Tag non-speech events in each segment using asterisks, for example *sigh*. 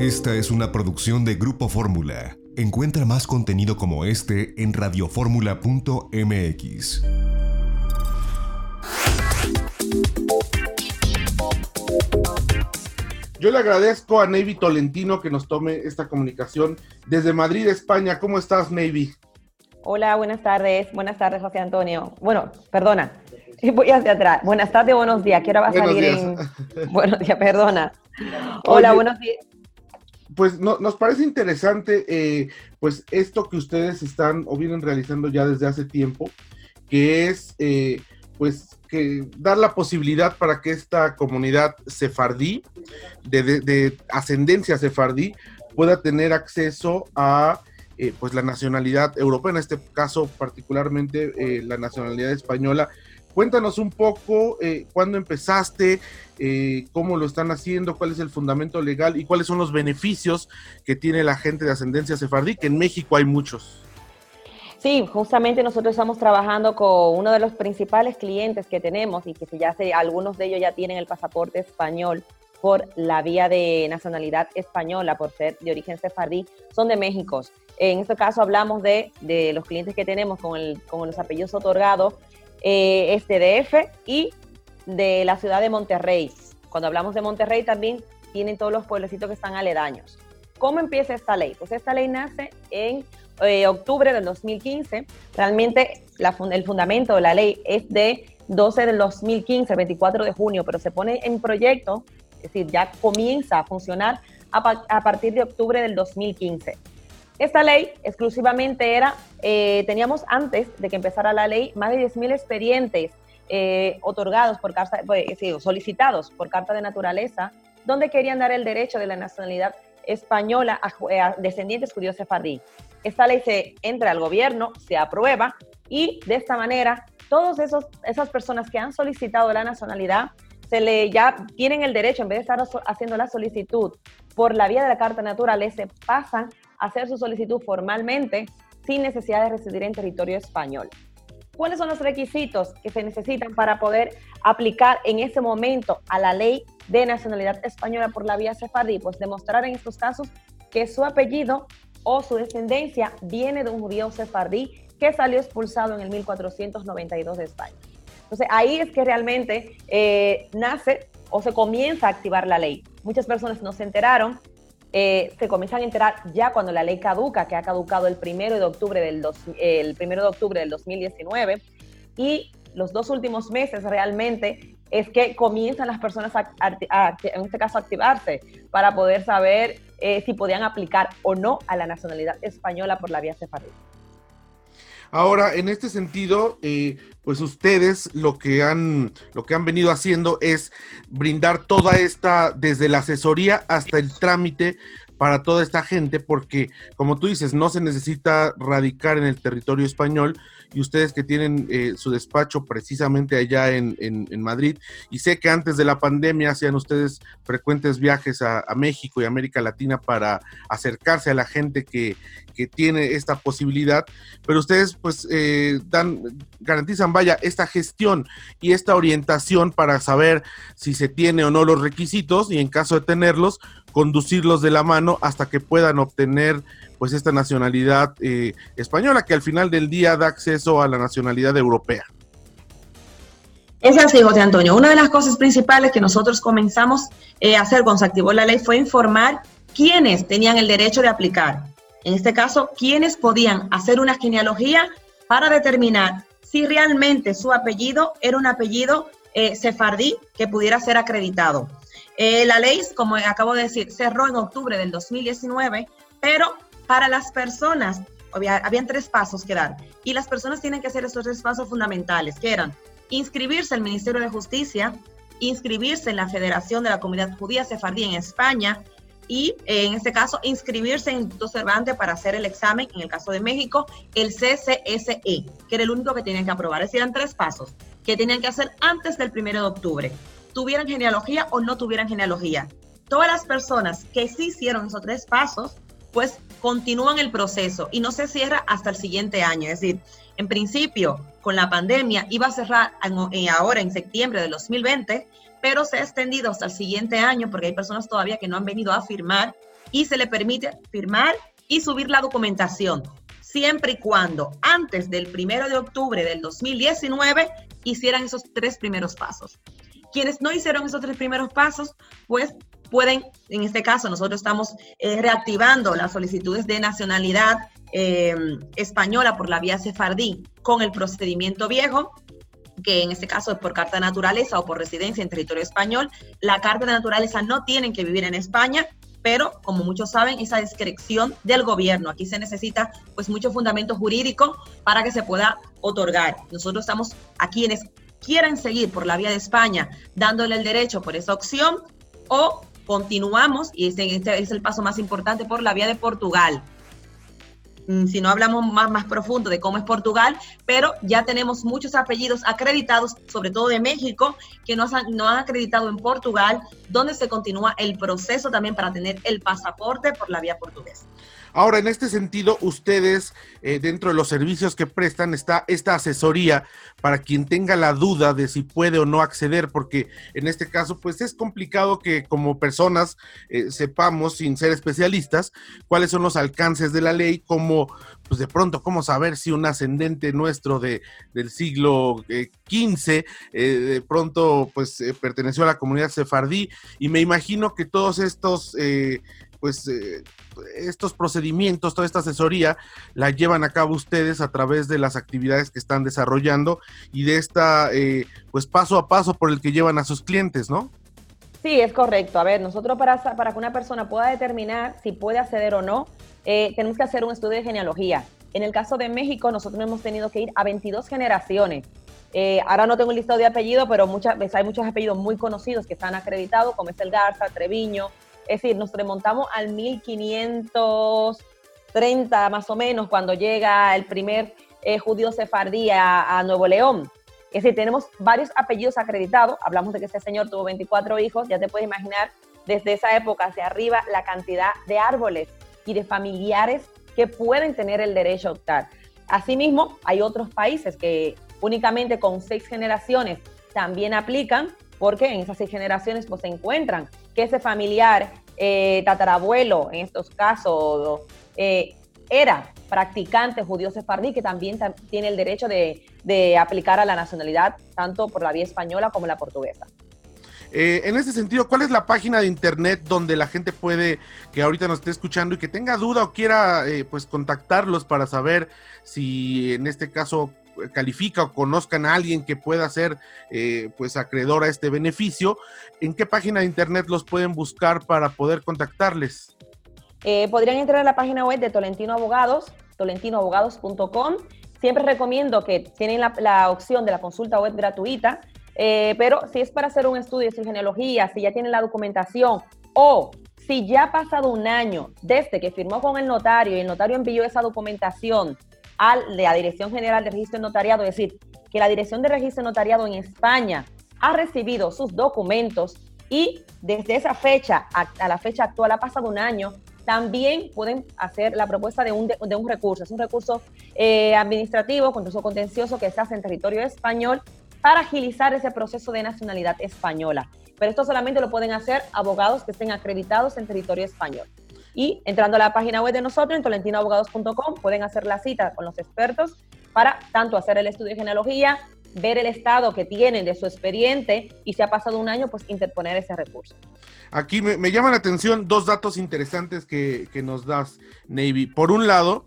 Esta es una producción de Grupo Fórmula. Encuentra más contenido como este en radioformula.mx. Yo le agradezco a Navy Tolentino que nos tome esta comunicación desde Madrid, España. ¿Cómo estás, Navy? Hola, buenas tardes. Buenas tardes, José Antonio. Bueno, perdona. *laughs* Voy hacia atrás. Buenas tardes, buenos días. ¿Qué hora va a salir en. *laughs* Buenos días, perdona. Hola, buenos días. Pues nos parece interesante, eh, pues esto que ustedes están o vienen realizando ya desde hace tiempo, que es, eh, pues, que dar la posibilidad para que esta comunidad sefardí, de, ascendencia sefardí, pueda tener acceso a eh, pues la nacionalidad europea, en este caso particularmente eh, la nacionalidad española. Cuéntanos un poco eh, cuándo empezaste, cómo lo están haciendo, cuál es el fundamento legal y cuáles son los beneficios que tiene la gente de ascendencia sefardí, que en México hay muchos. Sí, justamente nosotros estamos trabajando con uno de los principales clientes que tenemos y que ya sé, algunos de ellos ya tienen el pasaporte español por la vía de nacionalidad española, por ser de origen sefardí, son de México. En este caso hablamos de, los clientes que tenemos con, el, con los apellidos otorgados, eh, este DF y de la ciudad de Monterrey. Cuando hablamos de Monterrey también tienen todos los pueblecitos que están aledaños. ¿Cómo empieza esta ley? Pues esta ley nace en eh, octubre del 2015. Realmente el fundamento de la ley es de 12 del 2015, 24 de junio, pero se pone en proyecto, es decir, ya comienza a funcionar a, partir de octubre del 2015. Esta ley exclusivamente era, eh, teníamos antes de que empezara la ley, más de 10.000 expedientes eh, otorgados por carta, pues, solicitados por carta de naturaleza, donde querían dar el derecho de la nacionalidad española a, a descendientes judíos sefardí. Esta ley se entra al gobierno, se aprueba y de esta manera todas esas personas que han solicitado la nacionalidad se le ya tienen el derecho, en vez de estar haciendo la solicitud por la vía de la Carta Naturaleza, pasan hacer su solicitud formalmente sin necesidad de residir en territorio español. ¿Cuáles son los requisitos que se necesitan para poder aplicar en ese momento a la ley de nacionalidad española por la vía sefardí? Pues demostrar en estos casos que su apellido o su descendencia viene de un judío sefardí que salió expulsado en el 1492 de España. Entonces ahí es que realmente eh, nace o se comienza a activar la ley. Muchas personas no se enteraron, eh, se comienzan a enterar ya cuando la ley caduca, que ha caducado el primero de octubre del, el primero de octubre del 2019, y los dos últimos meses realmente es que comienzan las personas a, en este caso, a activarse para poder saber eh, si podían aplicar o no a la nacionalidad española por la vía sefardí. Ahora, en este sentido, eh, pues ustedes lo que han lo que han venido haciendo es brindar toda esta desde la asesoría hasta el trámite para toda esta gente, porque como tú dices, no se necesita radicar en el territorio español y ustedes que tienen eh, su despacho precisamente allá en, Madrid, y sé que antes de la pandemia hacían ustedes frecuentes viajes a, México y América Latina para acercarse a la gente que, tiene esta posibilidad, pero ustedes pues eh, dan, garantizan, vaya, esta gestión y esta orientación para saber si se tiene o no los requisitos y en caso de tenerlos, conducirlos de la mano hasta que puedan obtener pues esta nacionalidad eh, española que al final del día da acceso a la nacionalidad europea. Es así, José Antonio. Una de las cosas principales que nosotros comenzamos eh, a hacer cuando se activó la ley fue informar quiénes tenían el derecho de aplicar. En este caso, quiénes podían hacer una genealogía para determinar si realmente su apellido era un apellido eh, sefardí que pudiera ser acreditado. Eh, la ley, como acabo de decir, cerró en octubre del 2019, pero para las personas, había, habían tres pasos que dar, y las personas tienen que hacer estos tres pasos fundamentales, que eran inscribirse al Ministerio de Justicia, inscribirse en la Federación de la Comunidad Judía Sefardí en España y eh, en este caso inscribirse en Instituto Cervantes para hacer el examen, en el caso de México, el CCSE, que era el único que tenían que aprobar. Es decir, eran tres pasos que tenían que hacer antes del primero de octubre tuvieran genealogía o no tuvieran genealogía. Todas las personas que sí hicieron esos tres pasos, pues continúan el proceso y no se cierra hasta el siguiente año. Es decir, en principio, con la pandemia iba a cerrar ahora en septiembre del 2020, pero se ha extendido hasta el siguiente año porque hay personas todavía que no han venido a firmar y se le permite firmar y subir la documentación, siempre y cuando antes del primero de octubre del 2019 hicieran esos tres primeros pasos. Quienes no hicieron esos tres primeros pasos, pues pueden, en este caso, nosotros estamos eh, reactivando las solicitudes de nacionalidad eh, española por la vía sefardí con el procedimiento viejo, que en este caso es por carta de naturaleza o por residencia en territorio español. La carta de naturaleza no tienen que vivir en España, pero como muchos saben, esa discreción del gobierno. Aquí se necesita pues mucho fundamento jurídico para que se pueda otorgar. Nosotros estamos a quienes quieran seguir por la vía de España dándole el derecho por esa opción o continuamos, y este, este es el paso más importante, por la vía de Portugal. Mm, si no hablamos más, más profundo de cómo es Portugal, pero ya tenemos muchos apellidos acreditados, sobre todo de México, que nos han, no han acreditado en Portugal, donde se continúa el proceso también para tener el pasaporte por la vía portuguesa. Ahora, en este sentido, ustedes, eh, dentro de los servicios que prestan, está esta asesoría para quien tenga la duda de si puede o no acceder, porque en este caso, pues es complicado que como personas eh, sepamos, sin ser especialistas, cuáles son los alcances de la ley, como, pues de pronto, cómo saber si un ascendente nuestro de, del siglo XV, eh, de pronto, pues perteneció a la comunidad sefardí, y me imagino que todos estos pues eh, estos procedimientos, toda esta asesoría la llevan a cabo ustedes a través de las actividades que están desarrollando y de esta, eh, pues paso a paso por el que llevan a sus clientes, ¿no? Sí, es correcto. A ver, nosotros para, para que una persona pueda determinar si puede acceder o no, eh, tenemos que hacer un estudio de genealogía. En el caso de México, nosotros hemos tenido que ir a 22 generaciones. ahora no tengo el listado de apellidos, pero muchas veces hay muchos apellidos muy conocidos que están acreditados, como es el Garza, Treviño, es decir, nos remontamos al 1530 más o menos cuando llega el primer eh, judío sefardí a, Nuevo León. Es decir, tenemos varios apellidos acreditados. Hablamos de que ese señor tuvo 24 hijos. Ya te puedes imaginar desde esa época hacia arriba la cantidad de árboles y de familiares que pueden tener el derecho a optar. Asimismo, hay otros países que únicamente con seis generaciones también aplican, porque en esas seis generaciones pues, se encuentran que ese familiar eh, tatarabuelo, en estos casos, eh, era practicante judío sefardí, que también tiene el derecho de, aplicar a la nacionalidad, tanto por la vía española como la portuguesa. Eh, en ese sentido, ¿cuál es la página de internet donde la gente puede, que ahorita nos esté escuchando y que tenga duda o quiera pues contactarlos para saber si en este caso califica o conozcan a alguien que pueda ser eh, pues acreedor a este beneficio, ¿en qué página de internet los pueden buscar para poder contactarles? Eh, podrían entrar a la página web de Tolentino Abogados, tolentinoabogados.com. Siempre recomiendo que tienen la, opción de la consulta web gratuita, eh, pero si es para hacer un estudio de genealogía, si ya tienen la documentación o si ya ha pasado un año desde que firmó con el notario y el notario envió esa documentación a la Dirección General de Registro Notariado, es decir, que la Dirección de Registro Notariado en España ha recibido sus documentos y desde esa fecha a, la fecha actual ha pasado un año, también pueden hacer la propuesta de un, de, un recurso. Es un recurso eh, administrativo, concurso contencioso que se hace en territorio español para agilizar ese proceso de nacionalidad española. Pero esto solamente lo pueden hacer abogados que estén acreditados en territorio español. Y entrando a la página web de nosotros, en tolentinoabogados.com, pueden hacer la cita con los expertos para tanto hacer el estudio de genealogía, ver el estado que tienen de su expediente y si ha pasado un año, pues interponer ese recurso. Aquí me, me llaman la atención dos datos interesantes que, que nos das, Navy. Por un lado,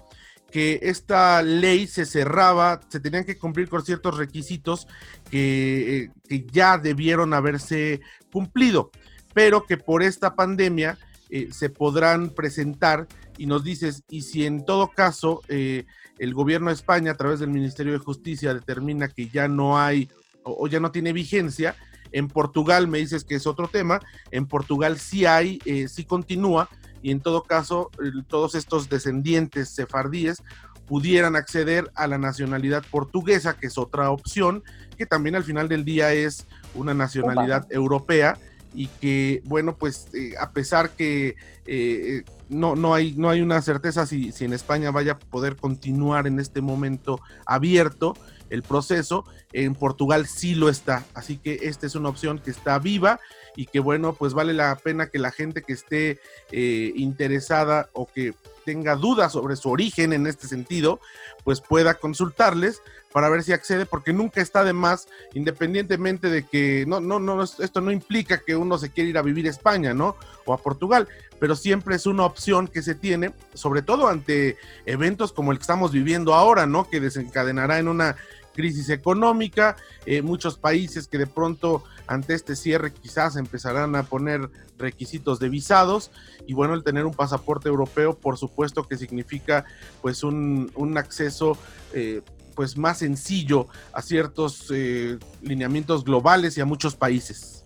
que esta ley se cerraba, se tenían que cumplir con ciertos requisitos que, eh, que ya debieron haberse cumplido, pero que por esta pandemia eh, se podrán presentar y nos dices, y si en todo caso eh, el gobierno de España a través del Ministerio de Justicia determina que ya no hay o, ya no tiene vigencia, en Portugal me dices que es otro tema, en Portugal sí hay, eh, sí continúa, y en todo caso todos estos descendientes sefardíes pudieran acceder a la nacionalidad portuguesa, que es otra opción, que también al final del día es una nacionalidad europea y que, bueno, pues eh, a pesar que eh, no, no, hay, no hay una certeza si, si, en España vaya a poder continuar en este momento abierto, el proceso, en Portugal sí lo está. Así que esta es una opción que está viva y que bueno, pues vale la pena que la gente que esté eh, interesada o que tenga dudas sobre su origen en este sentido, pues pueda consultarles para ver si accede, porque nunca está de más, independientemente de que no, no, no, esto no implica que uno se quiera ir a vivir a España, ¿no? O a Portugal, pero siempre es una opción que se tiene, sobre todo ante eventos como el que estamos viviendo ahora, ¿no? Que desencadenará en una crisis económica, eh, muchos países que de pronto ante este cierre quizás empezarán a poner requisitos de visados y bueno, el tener un pasaporte europeo por supuesto que significa pues un, un acceso eh, pues más sencillo a ciertos eh, lineamientos globales y a muchos países.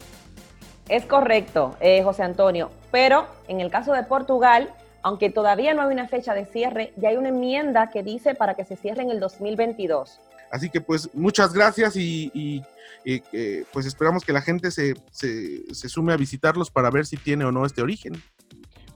Es correcto, eh, José Antonio, pero en el caso de Portugal, aunque todavía no hay una fecha de cierre, ya hay una enmienda que dice para que se cierre en el 2022. Así que pues muchas gracias y, eh, pues esperamos que la gente se, se sume a visitarlos para ver si tiene o no este origen.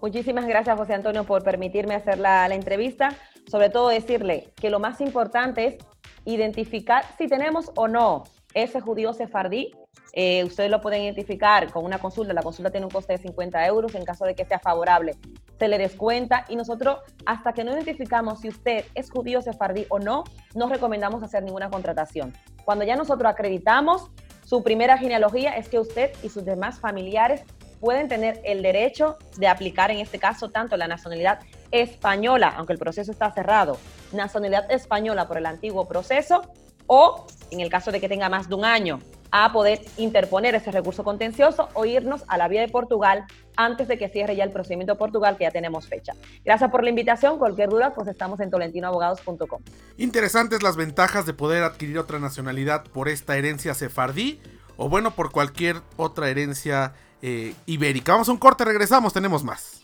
Muchísimas gracias, José Antonio, por permitirme hacer la, entrevista. Sobre todo decirle que lo más importante es identificar si tenemos o no ese judío sefardí. Eh, ustedes lo pueden identificar con una consulta. La consulta tiene un coste de 50 euros. En caso de que sea favorable, se le descuenta. Y nosotros, hasta que no identificamos si usted es judío sefardí o no, no recomendamos hacer ninguna contratación. Cuando ya nosotros acreditamos su primera genealogía, es que usted y sus demás familiares pueden tener el derecho de aplicar en este caso tanto la nacionalidad española, aunque el proceso está cerrado, nacionalidad española por el antiguo proceso, o en el caso de que tenga más de un año, a poder interponer ese recurso contencioso o irnos a la vía de Portugal antes de que cierre ya el procedimiento de Portugal, que ya tenemos fecha. Gracias por la invitación. Cualquier duda, pues estamos en tolentinoabogados.com. Interesantes las ventajas de poder adquirir otra nacionalidad por esta herencia sefardí o bueno, por cualquier otra herencia eh, ibérica. Vamos a un corte, regresamos, tenemos más.